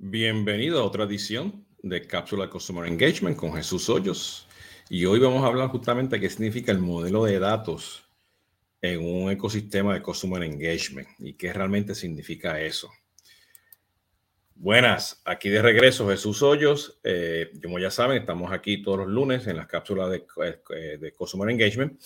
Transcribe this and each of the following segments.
Bienvenido a otra edición de Cápsula Customer Engagement con Jesús Hoyos. Y hoy vamos a hablar justamente de qué significa el modelo de datos en un ecosistema de Customer Engagement y qué realmente significa eso. Buenas, aquí de regreso Jesús Hoyos. Eh, como ya saben, estamos aquí todos los lunes en las cápsulas de, eh, de Customer Engagement.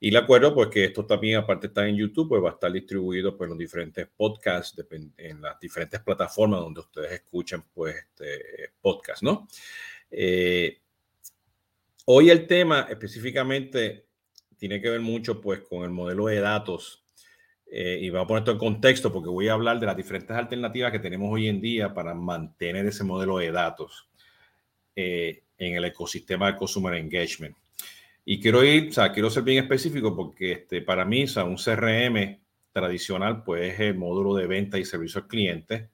Y le acuerdo, pues que esto también, aparte estar en YouTube, pues va a estar distribuido por los diferentes podcasts, en las diferentes plataformas donde ustedes escuchan, pues, este podcast, ¿no? Eh, hoy el tema específicamente tiene que ver mucho, pues, con el modelo de datos. Eh, y voy a poner esto en contexto porque voy a hablar de las diferentes alternativas que tenemos hoy en día para mantener ese modelo de datos eh, en el ecosistema de Consumer Engagement. Y quiero ir, o sea, quiero ser bien específico porque este, para mí, o sea, un CRM tradicional, pues es el módulo de venta y servicio al cliente,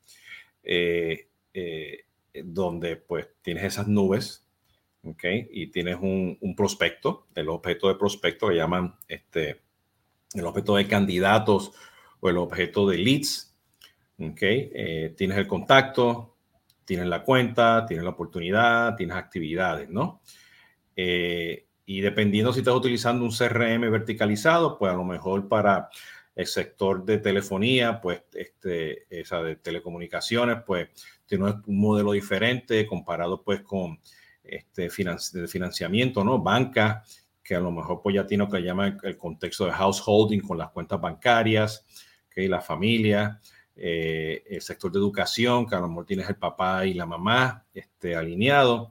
eh, eh, donde pues tienes esas nubes, ¿ok? Y tienes un, un, prospecto, el objeto de prospecto que llaman este, el objeto de candidatos o el objeto de leads, ¿ok? Eh, tienes el contacto, tienes la cuenta, tienes la oportunidad, tienes actividades, ¿no? Y dependiendo si estás utilizando un CRM verticalizado, pues a lo mejor para el sector de telefonía, pues este, esa de telecomunicaciones, pues tiene un modelo diferente comparado pues con este financiamiento, ¿no? Banca, que a lo mejor pues ya tiene lo que llama el, contexto de householding con las cuentas bancarias, que la familia, eh, el sector de educación, que a lo mejor tienes el papá y la mamá este, alineado.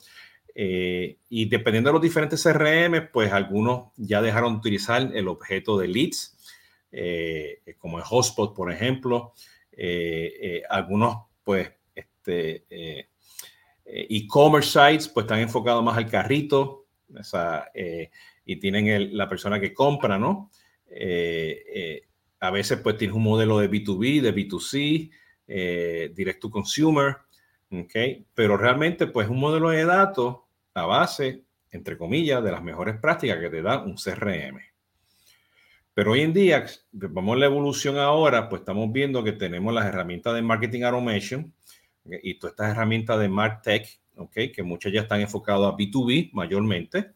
Eh, y dependiendo de los diferentes CRM, pues algunos ya dejaron de utilizar el objeto de leads, eh, como el hotspot, por ejemplo. Eh, algunos, pues, este, e-commerce sites, pues están enfocados más al carrito, y tienen la persona que compra, ¿no? a veces, pues, tienes un modelo de B2B, de B2C, direct to consumer, ¿ok? Pero realmente, pues, un modelo de datos a base, entre comillas, de las mejores prácticas que te da un CRM. Pero hoy en día, vamos a la evolución ahora, pues estamos viendo que tenemos las herramientas de marketing automation y todas estas herramientas de MarTech, ¿ok? que muchas ya están enfocadas a B2B mayormente,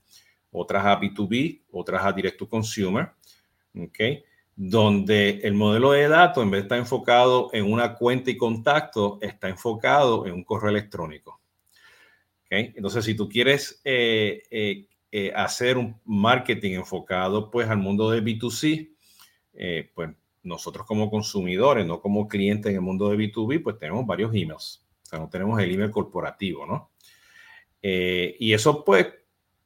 otras a B2B, otras a Direct to Consumer, ¿ok? donde el modelo de datos, en vez de estar enfocado en una cuenta y contacto, está enfocado en un correo electrónico. Entonces, si tú quieres eh, eh, eh, hacer un marketing enfocado pues al mundo de B2C, pues nosotros como consumidores, no como clientes en el mundo de B2B, pues tenemos varios emails. O sea, no tenemos el email corporativo, ¿no? y eso pues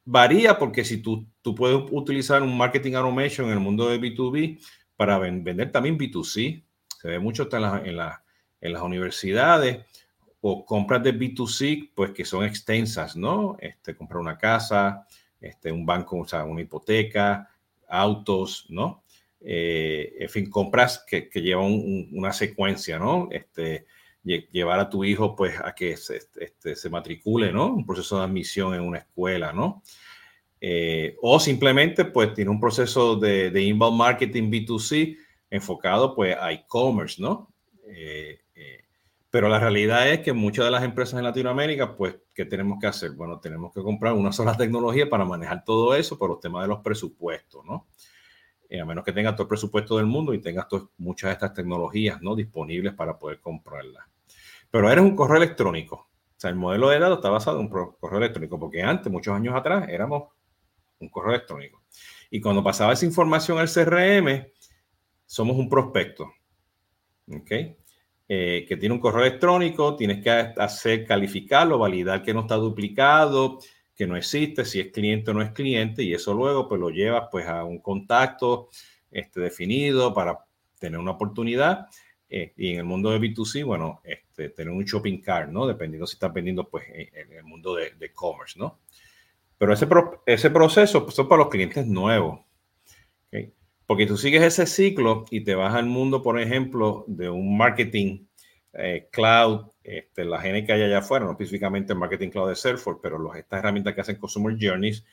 varía porque si tú, tú puedes utilizar un marketing automation en el mundo de B2B para vender también B2C, se ve mucho en, en, en las universidades o compras de B2C, pues que son extensas, ¿no? Este, comprar una casa, este, un banco, o sea, una hipoteca, autos, ¿no? Eh, en fin, compras que, que llevan una secuencia, ¿no? Este, llevar a tu hijo, pues, a que se, este, se matricule, ¿no? Un proceso de admisión en una escuela, ¿no? Eh, o simplemente, pues, tiene un proceso de, inbound marketing B2C enfocado, pues, a e-commerce, ¿no? Eh, pero la realidad es que muchas de las empresas en Latinoamérica, pues, ¿qué tenemos que hacer? Bueno, tenemos que comprar una sola tecnología para manejar todo eso por los temas de los presupuestos, ¿no? Eh, a menos que tengas todo el presupuesto del mundo y tengas muchas de estas tecnologías, ¿no? Disponibles para poder comprarlas. Pero eres un correo electrónico. O sea, el modelo de datos está basado en un correo electrónico, porque antes, muchos años atrás, éramos un correo electrónico. Y cuando pasaba esa información al CRM, somos un prospecto. ¿Ok? Eh, que tiene un correo electrónico, tienes que hacer calificarlo, validar que no está duplicado, que no existe, si es cliente o no es cliente, y eso luego pues lo llevas pues a un contacto este, definido para tener una oportunidad. Eh, y en el mundo de B2C, bueno, este, tener un shopping cart, ¿no? Dependiendo si estás vendiendo pues en, el mundo de, de commerce, ¿no? Pero ese, ese proceso pues, son para los clientes nuevos. Porque tú sigues ese ciclo y te vas al mundo, por ejemplo, de un marketing eh, cloud, este, la gente que hay allá afuera, no específicamente el marketing cloud de Salesforce, pero los, estas herramientas que hacen Consumer Journeys,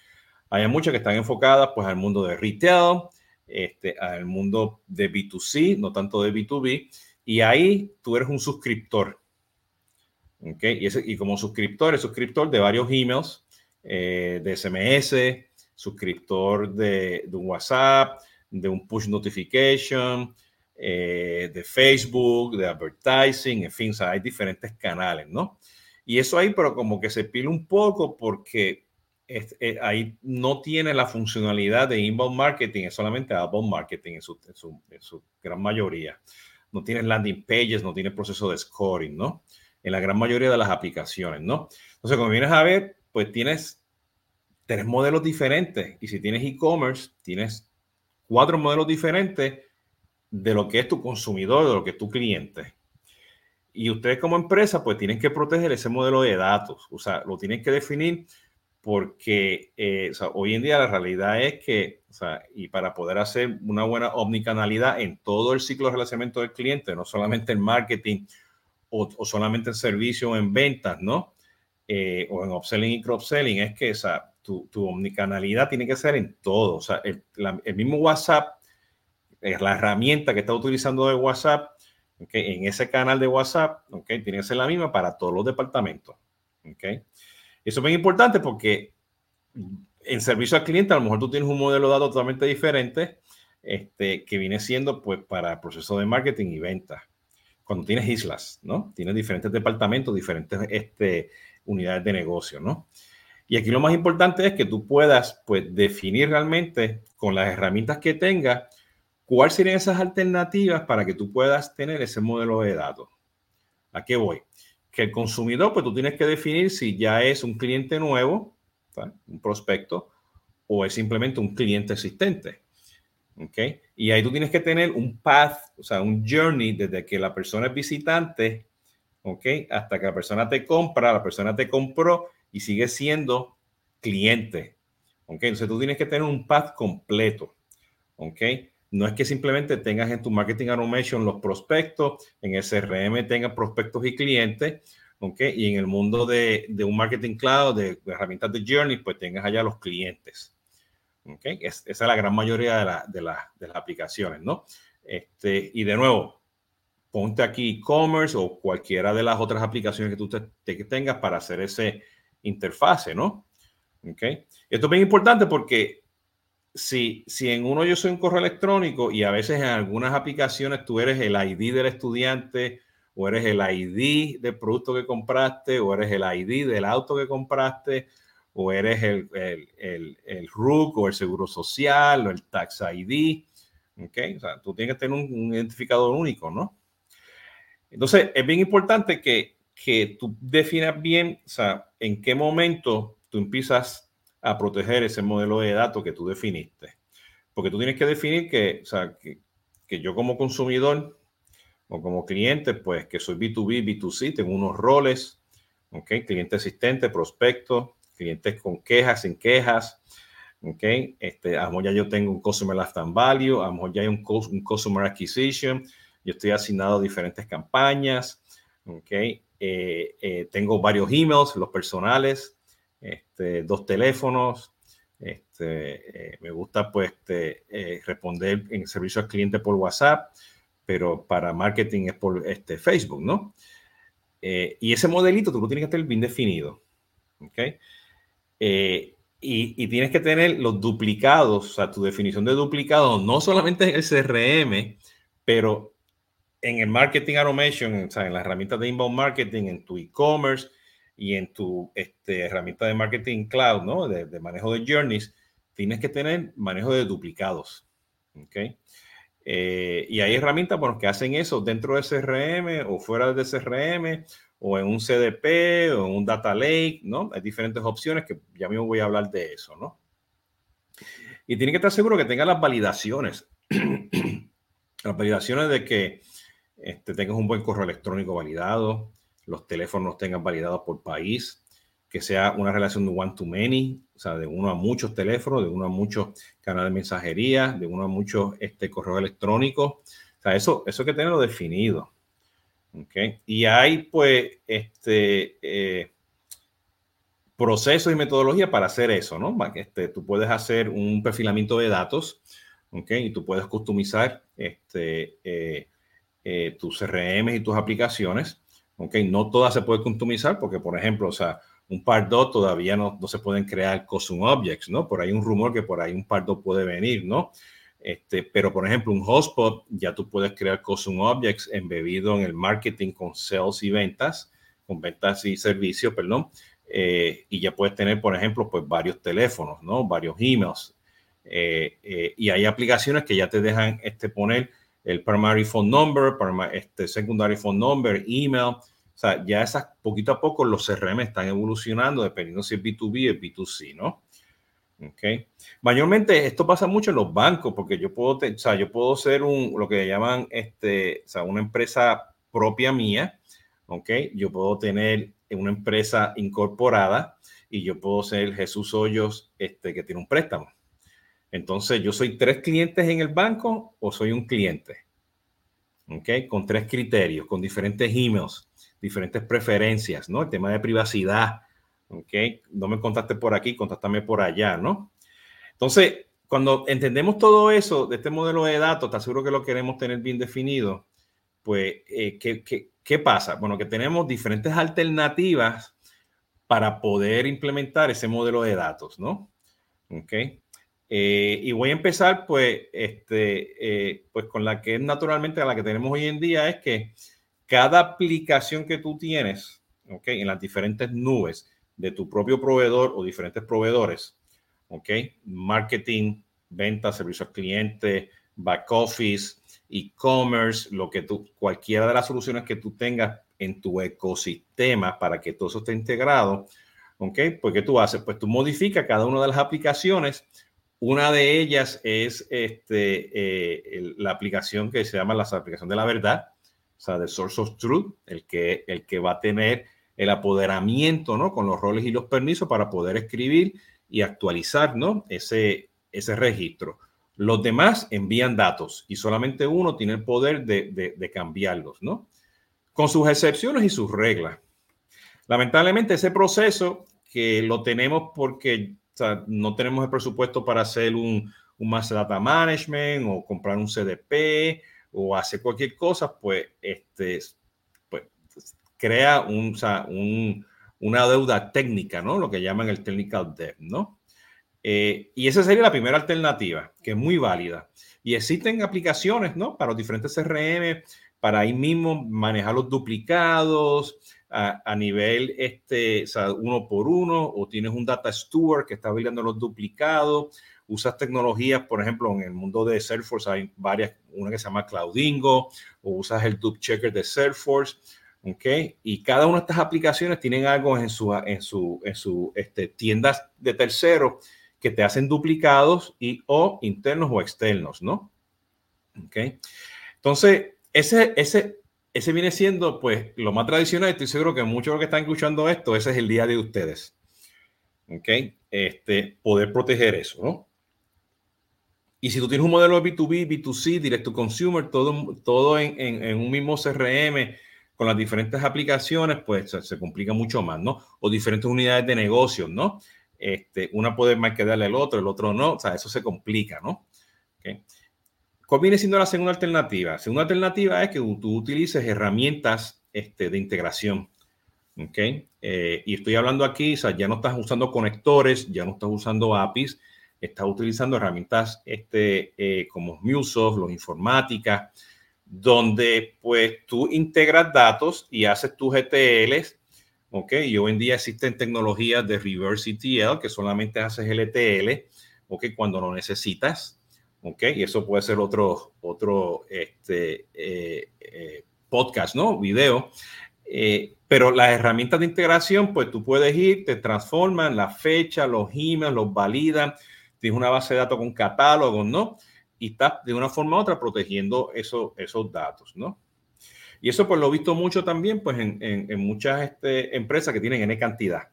hay muchas que están enfocadas pues al mundo de retail, este, al mundo de B2C, no tanto de B2B, y ahí tú eres un suscriptor. ¿okay? Y, como suscriptor, es suscriptor de varios emails, eh, de SMS, suscriptor de, de, un WhatsApp, de un push notification, eh, de Facebook, de advertising, en fin, hay diferentes canales, ¿no? Y eso ahí, pero como que se pila un poco porque eh, ahí no tiene la funcionalidad de inbound marketing, es solamente outbound marketing en su, en su, gran mayoría. No tiene landing pages, no tiene proceso de scoring, ¿no? En la gran mayoría de las aplicaciones, ¿no? Entonces, como vienes a ver, pues tienes tres modelos diferentes. Y si tienes e-commerce, tienes cuatro modelos diferentes de lo que es tu consumidor, de lo que es tu cliente. Y ustedes como empresa, pues tienen que proteger ese modelo de datos. O sea, lo tienen que definir porque eh, hoy en día la realidad es que, o sea, y para poder hacer una buena omnicanalidad en todo el ciclo de relacionamiento del cliente, no solamente en marketing o, solamente en servicio o en ventas, ¿no? Eh, o en upselling y cross-selling, es que esa, tu, tu, omnicanalidad tiene que ser en todo. O sea, el, el mismo WhatsApp, es la herramienta que está utilizando de WhatsApp, okay, en ese canal de WhatsApp, okay, tiene que ser la misma para todos los departamentos. Okay. Eso es muy importante porque en servicio al cliente a lo mejor tú tienes un modelo de datos totalmente diferente este, que viene siendo pues para proceso de marketing y venta. Cuando tienes islas, ¿no? Tienes diferentes departamentos, diferentes este, unidades de negocio, ¿no? Y aquí lo más importante es que tú puedas pues definir realmente con las herramientas que tengas cuáles serían esas alternativas para que tú puedas tener ese modelo de datos. ¿A qué voy? que el consumidor, pues tú tienes que definir si ya es un cliente nuevo, un prospecto, o es simplemente un cliente existente. ¿Ok? Y ahí tú tienes que tener un path, o sea, un journey desde que la persona es visitante, ¿ok? Hasta que la persona te compra, la persona te compró y sigue siendo cliente. ¿Ok? Entonces tú tienes que tener un path completo. ¿Ok? No es que simplemente tengas en tu marketing automation los prospectos, en el CRM tengas prospectos y clientes, ¿ok? Y en el mundo de, un marketing cloud, de, herramientas de journey, pues tengas allá los clientes. ¿ok? esa es la gran mayoría de, la, las aplicaciones, ¿no? Este, y de nuevo, ponte aquí e-commerce o cualquiera de las otras aplicaciones que tú te, te tengas para hacer ese interfase, ¿no? ¿ok? Esto es bien importante porque si, si en uno yo soy un correo electrónico y a veces en algunas aplicaciones tú eres el ID del estudiante o eres el ID del producto que compraste o eres el ID del auto que compraste o eres el, el, el, el RUC o el seguro social o el tax ID. ¿ok? O sea, tú tienes que tener un, un identificador único, ¿no? Entonces, es bien importante que, que tú definas bien, o sea, en qué momento tú empiezas a proteger ese modelo de datos que tú definiste. Porque tú tienes que definir que, o sea, que, que yo como consumidor o como cliente, pues que soy B2B, B2C, tengo unos roles, ¿ok? Cliente asistente, prospecto, clientes con quejas, sin quejas, ¿ok? Este, a lo mejor ya yo tengo un Customer Lifetime Value, a lo mejor ya hay un, un Customer Acquisition, yo estoy asignado a diferentes campañas, ¿ok? Eh, eh, tengo varios emails, los personales, este, dos teléfonos. Este, eh, me gusta pues este, eh, responder en servicio al cliente por WhatsApp, pero para marketing es por Facebook, ¿no? Eh, y ese modelito tú lo tienes que tener bien definido, ¿ok? Y, y, tienes que tener los duplicados, o sea, tu definición de duplicado, no solamente en el CRM, pero en el marketing automation, o sea, en las herramientas de inbound marketing, en tu e-commerce, y en tu este, herramienta de marketing cloud, ¿no? De, manejo de journeys, tienes que tener manejo de duplicados. ¿Ok? Eh, y hay herramientas bueno, que hacen eso dentro de CRM o fuera de CRM o en un CDP o en un data lake, ¿no? Hay diferentes opciones que ya mismo voy a hablar de eso, ¿no? Y tiene que estar seguro que tenga las validaciones. las validaciones de que este, tengas un buen correo electrónico validado, los teléfonos tengan validados por país, que sea una relación de one to many, o sea, de uno a muchos teléfonos, de uno a muchos canales de mensajería, de uno a muchos este, correos electrónicos. O sea, eso, eso hay que tenerlo definido. ¿okay? Y hay, pues, este, eh, procesos y metodologías para hacer eso, ¿no? Este, tú puedes hacer un perfilamiento de datos, ¿ok? Y tú puedes customizar este, eh, eh, tus CRM y tus aplicaciones ¿ok? No todas se pueden customizar porque, por ejemplo, o sea, un par 2 todavía no, no se pueden crear custom objects, ¿no? Por ahí un rumor que por ahí un par 2 puede venir, ¿no? Este, pero, por ejemplo, un hotspot, ya tú puedes crear custom objects embebido en el marketing con sales y ventas, con ventas y servicios, perdón, eh, y ya puedes tener, por ejemplo, pues varios teléfonos, ¿no? Varios emails. Eh, eh, y hay aplicaciones que ya te dejan este, poner el primary phone number, este secondary phone number, email. O sea, ya esas poquito a poco los CRM están evolucionando dependiendo si es B2B o B2C, ¿no? Okay. Mayormente esto pasa mucho en los bancos porque yo puedo, o sea, yo puedo ser un, lo que llaman, este, o sea, una empresa propia mía, ¿ok? Yo puedo tener una empresa incorporada y yo puedo ser Jesús Hoyos, este, que tiene un préstamo. Entonces, yo soy tres clientes en el banco o soy un cliente. ¿Ok? Con tres criterios, con diferentes emails, diferentes preferencias, ¿no? El tema de privacidad. ¿Ok? No me contaste por aquí, contáctame por allá, ¿no? Entonces, cuando entendemos todo eso de este modelo de datos, te aseguro que lo queremos tener bien definido, pues, eh, ¿qué, qué, qué pasa? Bueno, que tenemos diferentes alternativas para poder implementar ese modelo de datos, ¿no? ¿Ok? Eh, y voy a empezar, pues, este, eh, pues con la que es naturalmente la que tenemos hoy en día, es que cada aplicación que tú tienes, ¿ok? En las diferentes nubes de tu propio proveedor o diferentes proveedores, ¿ok? Marketing, venta, servicio al cliente, back office, e-commerce, lo que tú, cualquiera de las soluciones que tú tengas en tu ecosistema para que todo eso esté integrado, ¿ok? Pues, ¿qué tú haces? Pues tú modificas cada una de las aplicaciones una de ellas es este, eh, la aplicación que se llama la aplicación de la verdad, o sea, de Source of Truth, el que, el que va a tener el apoderamiento, ¿no? Con los roles y los permisos para poder escribir y actualizar, ¿no? Ese, ese registro. Los demás envían datos y solamente uno tiene el poder de, de, de cambiarlos, ¿no? Con sus excepciones y sus reglas. Lamentablemente ese proceso que lo tenemos porque no tenemos el presupuesto para hacer un, un Master Data Management o comprar un CDP o hacer cualquier cosa, pues, este, pues crea un, una deuda técnica, ¿no? Lo que llaman el technical debt, ¿no? Eh, y esa sería la primera alternativa, que es muy válida. Y existen aplicaciones, ¿no? Para los diferentes CRM, para ahí mismo manejar los duplicados, a, nivel este, o sea, uno por uno, o tienes un data steward que está vigilando los duplicados, usas tecnologías, por ejemplo, en el mundo de Salesforce hay varias, una que se llama Cloudingo, o usas el Dupe Checker de Salesforce, ¿ok? Y cada una de estas aplicaciones tienen algo en su, en su, en su este, tiendas de terceros que te hacen duplicados y o internos o externos, ¿no? ¿Ok? Entonces, ese, ese, ese viene siendo pues lo más tradicional. Estoy seguro que muchos de los que están escuchando esto, ese es el día de ustedes. ¿Ok? Este, poder proteger eso, ¿no? Y si tú tienes un modelo de B2B, B2C, Direct to Consumer, todo, todo en, un mismo CRM con las diferentes aplicaciones, pues se, complica mucho más, ¿no? O diferentes unidades de negocio, ¿no? Este, una puede marketarle al otro, el otro no, o sea, eso se complica, ¿no? ¿Okay? ¿Cuál viene siendo la segunda alternativa? Segunda alternativa es que tú utilices herramientas este, de integración. ¿ok? Eh, y estoy hablando aquí, o sea, ya no estás usando conectores, ya no estás usando APIs, estás utilizando herramientas este, eh, como MuleSoft, los informática, donde pues tú integras datos y haces tus ETLs, ¿ok? Y hoy en día existen tecnologías de reverse ETL que solamente haces el ETL, ¿ok? Cuando lo necesitas, ¿ok? Y eso puede ser otro, otro este, eh, eh, podcast, ¿no? Video. Eh, pero las herramientas de integración, pues tú puedes ir, te transforman la fecha, los emails, los validan, tienes una base de datos con catálogos, ¿no? Y estás de una forma u otra protegiendo eso, esos datos, ¿no? Y eso pues lo he visto mucho también pues en, en, muchas este, empresas que tienen N cantidad.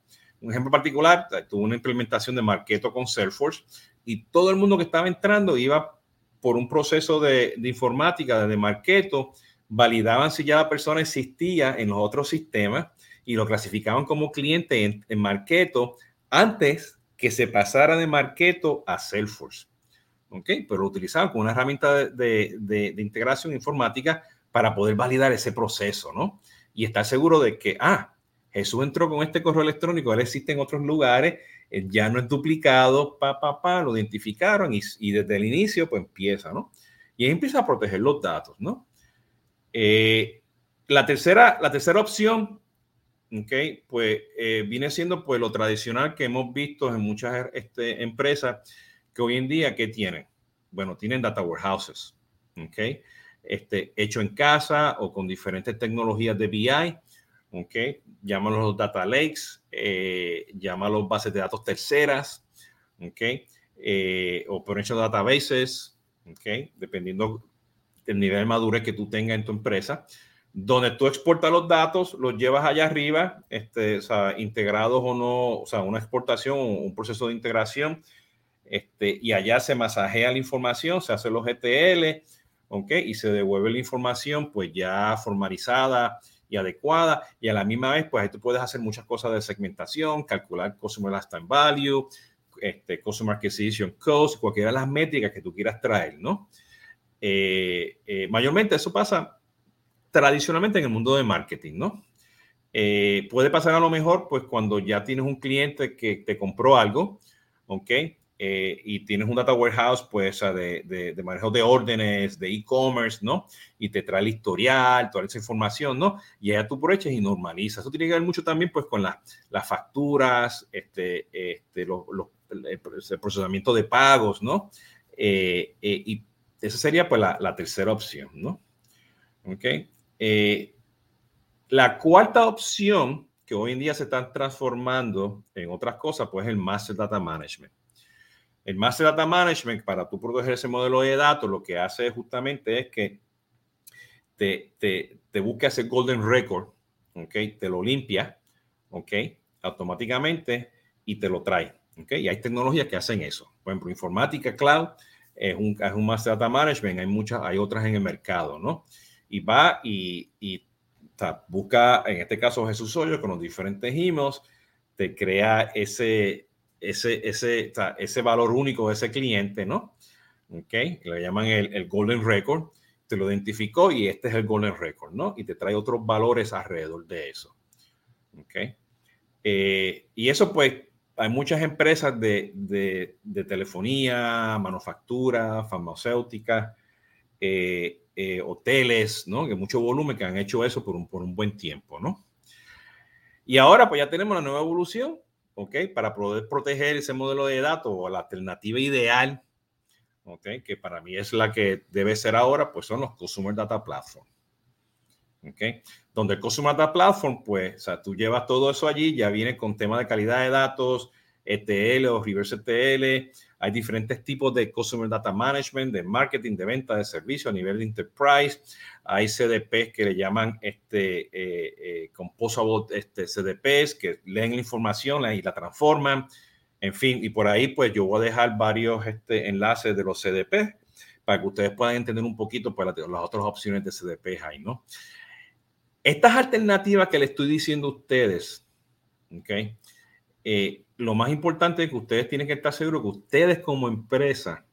Un ejemplo particular, tuve una implementación de Marketo con Salesforce y todo el mundo que estaba entrando iba por un proceso de, informática, de Marketo, validaban si ya la persona existía en los otros sistemas y lo clasificaban como cliente en, en Marketo antes que se pasara de Marketo a Salesforce. ¿Ok? Pero lo utilizaban como una herramienta de, de, de integración informática para poder validar ese proceso, ¿no? y estar seguro de que, ah, Jesús entró con este correo electrónico, él existe en otros lugares, eh, ya no es duplicado, pa, pa, lo identificaron y, desde el inicio pues empieza, ¿no? Y empieza a proteger los datos, ¿no? Eh, la, tercera, la tercera opción, ¿ok? Pues eh, viene siendo pues lo tradicional que hemos visto en muchas este, empresas que hoy en día, ¿qué tienen? Bueno, tienen data warehouses, ¿ok? Este, hecho en casa o con diferentes tecnologías de BI, ¿ok? Llámalos data lakes, eh, llámalos bases de datos terceras, ¿ok? Eh, databases, ¿ok? Dependiendo del nivel de madurez que tú tengas en tu empresa, donde tú exportas los datos, los llevas allá arriba, este, o sea, integrados o no, o sea, una exportación, un proceso de integración, este, y allá se masajea la información, se hace los ETL, ¿ok? Y se devuelve la información pues ya formalizada y adecuada y a la misma vez pues ahí tú puedes hacer muchas cosas de segmentación, calcular Customer Lifetime Value, este, Customer Acquisition Cost, cualquiera de las métricas que tú quieras traer, ¿no? Eh, eh, mayormente eso pasa tradicionalmente en el mundo de marketing, ¿no? Eh, puede pasar a lo mejor pues cuando ya tienes un cliente que te compró algo, ¿ok? Eh, y tienes un data warehouse, pues, de, de, manejo de órdenes, de e-commerce, ¿no? Y te trae el historial, toda esa información, ¿no? Y allá tú aprovechas y normalizas. Eso tiene que ver mucho también, pues, con las facturas, este, este, los, el procesamiento de pagos, ¿no? Eh, eh, y esa sería, pues, la, la, tercera opción, ¿no? ¿Ok? la cuarta opción que hoy en día se están transformando en otras cosas, pues, es el Master Data Management. El Master Data Management, para tú proteger ese modelo de datos, lo que hace justamente es que te, te, te busca ese golden record, ¿ok? Te lo limpia, ¿ok? Automáticamente y te lo trae, ¿ok? Y hay tecnologías que hacen eso. Por ejemplo, informática cloud es un, es un Master Data Management, hay muchas, hay otras en el mercado, ¿no? Y va y, y busca, en este caso Jesús Hoyo, con los diferentes emails, te crea ese, ese, ese, ese valor único de ese cliente, ¿no? ¿Ok? Le llaman el, Golden Record, te lo identificó y este es el Golden Record, ¿no? Y te trae otros valores alrededor de eso. ¿Ok? Eh, y eso pues hay muchas empresas de, de, telefonía, manufactura, farmacéutica, eh, eh, hoteles, ¿no? Que mucho volumen que han hecho eso por un, por un buen tiempo, ¿no? Y ahora pues ya tenemos la nueva evolución ¿ok? Para poder proteger ese modelo de datos o la alternativa ideal, ¿ok? Que para mí es la que debe ser ahora, pues son los Consumer Data Platform. ¿Ok? Donde el Consumer Data Platform, pues, o sea, tú llevas todo eso allí, ya viene con tema de calidad de datos, ETL o reverse ETL, hay diferentes tipos de Customer Data Management, de marketing, de venta, de servicio a nivel de enterprise. Hay CDPs que le llaman este, eh, eh, composable este, CDPs que leen la información y la transforman. En fin, y por ahí pues yo voy a dejar varios este, enlaces de los CDPs para que ustedes puedan entender un poquito pues, las, otras opciones de CDPs ahí, ¿no? Estas alternativas que le estoy diciendo a ustedes, ¿ok? Eh, lo más importante es que ustedes tienen que estar seguros que ustedes como empresa,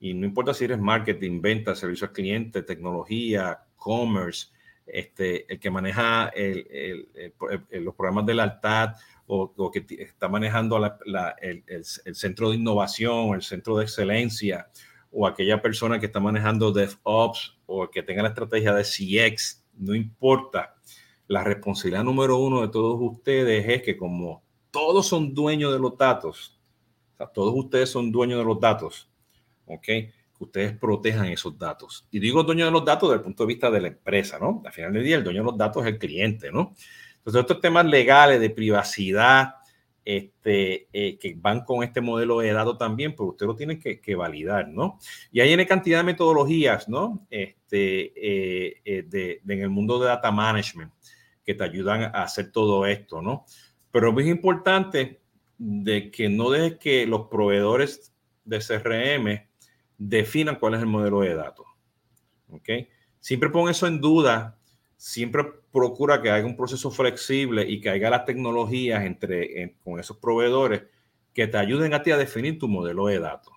y no importa si eres marketing, venta, servicio al cliente, tecnología, commerce, este, el que maneja los programas del ALTAD o, que está manejando el, centro de innovación, el centro de excelencia, o aquella persona que está manejando DevOps o que tenga la estrategia de CX, no importa. La responsabilidad número uno de todos ustedes es que como todos son dueños de los datos. Todos ustedes son dueños de los datos. ¿Ok? Ustedes protejan esos datos. Y digo dueño de los datos desde el punto de vista de la empresa, ¿no? Al final del día, el dueño de los datos es el cliente, ¿no? Entonces, estos temas legales de privacidad, este, eh, que van con este modelo de datos también, pues ustedes lo tienen que, validar, ¿no? Y hay una cantidad de metodologías, ¿no? Este, eh, eh, de, en el mundo de data management que te ayudan a hacer todo esto, ¿no? Pero es importante de que no dejes que los proveedores de CRM definan cuál es el modelo de datos. ¿Ok? Siempre pon eso en duda. Siempre procura que haya un proceso flexible y que haya las tecnologías entre, con esos proveedores que te ayuden a ti a definir tu modelo de datos.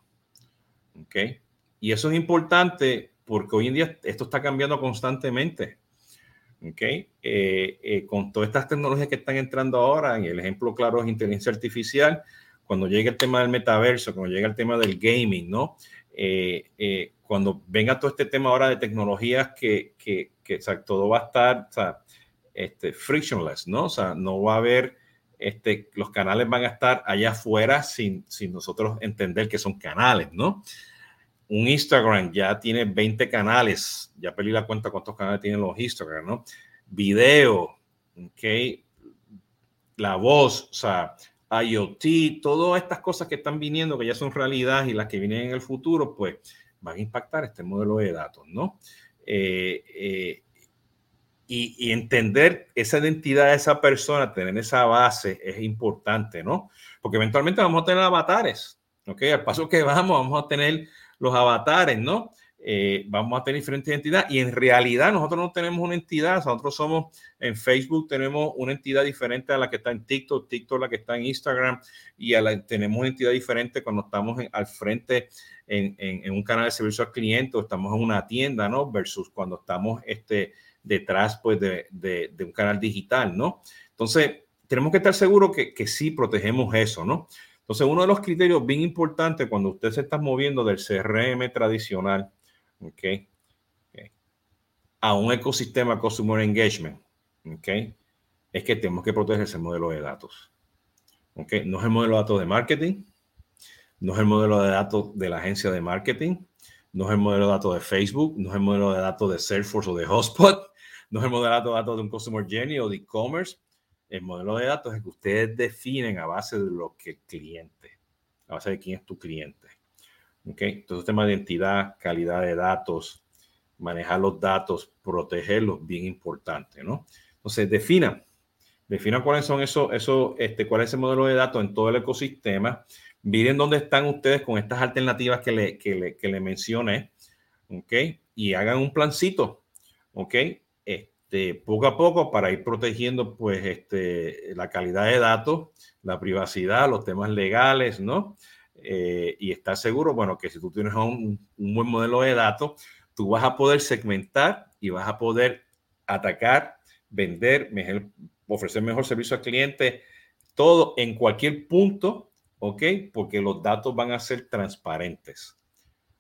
¿Ok? Y eso es importante porque hoy en día esto está cambiando constantemente. ¿Ok? Eh, eh, con todas estas tecnologías que están entrando ahora, y el ejemplo claro es inteligencia artificial, cuando llegue el tema del metaverso, cuando llegue el tema del gaming, ¿no? Eh, cuando venga todo este tema ahora de tecnologías que, que, que o sea, todo va a estar o sea, este, frictionless, ¿no? O sea, no va a haber, este, los canales van a estar allá afuera sin, sin nosotros entender que son canales, ¿no? Un Instagram ya tiene 20 canales, ya perdí la cuenta cuántos canales tienen los Instagram, ¿no? Video, ok, la voz, o sea, IoT, todas estas cosas que están viniendo, que ya son realidad y las que vienen en el futuro, pues van a impactar este modelo de datos, ¿no? Eh, eh, y, y, entender esa identidad de esa persona, tener esa base es importante, ¿no? Porque eventualmente vamos a tener avatares, ¿ok? Al paso que vamos, vamos a tener los avatares, ¿no? Eh, vamos a tener diferentes entidades y en realidad nosotros no tenemos una entidad, nosotros somos en Facebook, tenemos una entidad diferente a la que está en TikTok, TikTok la que está en Instagram y tenemos una entidad diferente cuando estamos al frente en, un canal de servicio al cliente o estamos en una tienda, ¿no? Versus cuando estamos este, detrás pues de, un canal digital, ¿no? Entonces, tenemos que estar seguros que sí protegemos eso, ¿no? Entonces, uno de los criterios bien importantes cuando usted se está moviendo del CRM tradicional okay, a un ecosistema Customer Engagement, okay, es que tenemos que proteger ese modelo de datos. Okay. No es el modelo de datos de marketing, no es el modelo de datos de la agencia de marketing, no es el modelo de datos de Facebook, no es el modelo de datos de Salesforce o de Hotspot, no es el modelo de datos de un Customer Journey o de e-commerce, el modelo de datos es que ustedes definen a base de lo que el cliente, a base de quién es tu cliente. ¿Ok? Entonces, tema de identidad, calidad de datos, manejar los datos, protegerlos, bien importante, ¿no? Entonces, defina, defina cuáles son esos, eso, este, cuál es el modelo de datos en todo el ecosistema. Miren dónde están ustedes con estas alternativas que le, que le, que le mencioné, ¿ok? Y hagan un plancito, ¿ok? Este, poco a poco para ir protegiendo pues este, la calidad de datos, la privacidad, los temas legales, ¿no? Eh, y estar seguro, bueno, que si tú tienes un, buen modelo de datos, tú vas a poder segmentar y vas a poder atacar, vender, ofrecer mejor servicio al cliente, todo en cualquier punto, ¿ok? Porque los datos van a ser transparentes.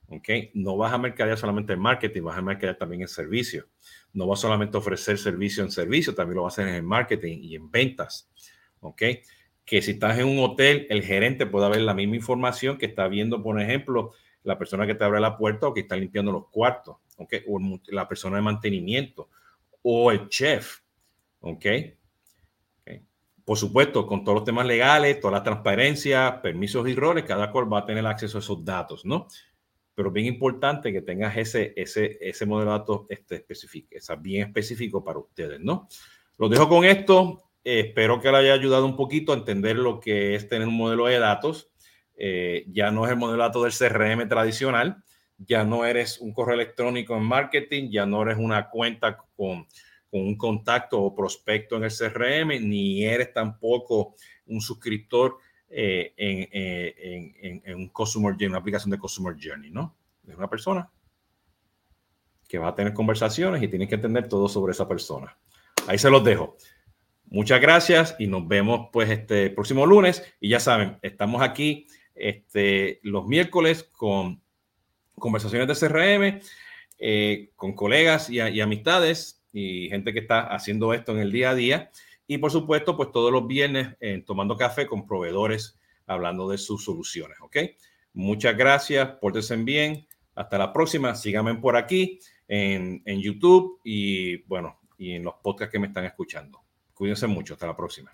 ¿ok? No vas a mercadear solamente en marketing, vas a mercadear también en servicio. No vas solamente a ofrecer servicio en servicio, también lo vas a hacer en marketing y en ventas, ¿ok? Que si estás en un hotel, el gerente puede ver la misma información que está viendo, por ejemplo, la persona que te abre la puerta o que está limpiando los cuartos, ¿ok? O la persona de mantenimiento o el chef, ¿ok? Por supuesto, con todos los temas legales, toda la transparencia, permisos y roles, cada cual va a tener acceso a esos datos, ¿no? Pero bien importante que tengas ese, ese, ese modelo de datos este, específico, es bien específico para ustedes, ¿no? Los dejo con esto. espero que le haya ayudado un poquito a entender lo que es tener un modelo de datos. Eh, ya no es el modelo de datos del CRM tradicional, ya no eres un correo electrónico en marketing, ya no eres una cuenta con, con un contacto o prospecto en el CRM, ni eres tampoco un suscriptor eh, eh, en, un Customer Journey, una aplicación de Customer Journey, ¿no? Es una persona que va a tener conversaciones y tienes que entender todo sobre esa persona. Ahí se los dejo. Muchas gracias y nos vemos pues este próximo lunes. Y ya saben, estamos aquí este, los miércoles con conversaciones de CRM, eh, con colegas y, amistades y gente que está haciendo esto en el día a día. Y por supuesto, pues todos los viernes tomando café con proveedores hablando de sus soluciones. ¿Ok? Muchas gracias, pórtense bien. Hasta la próxima. Síganme por aquí en, en YouTube y bueno, y en los podcasts que me están escuchando. Cuídense mucho. Hasta la próxima.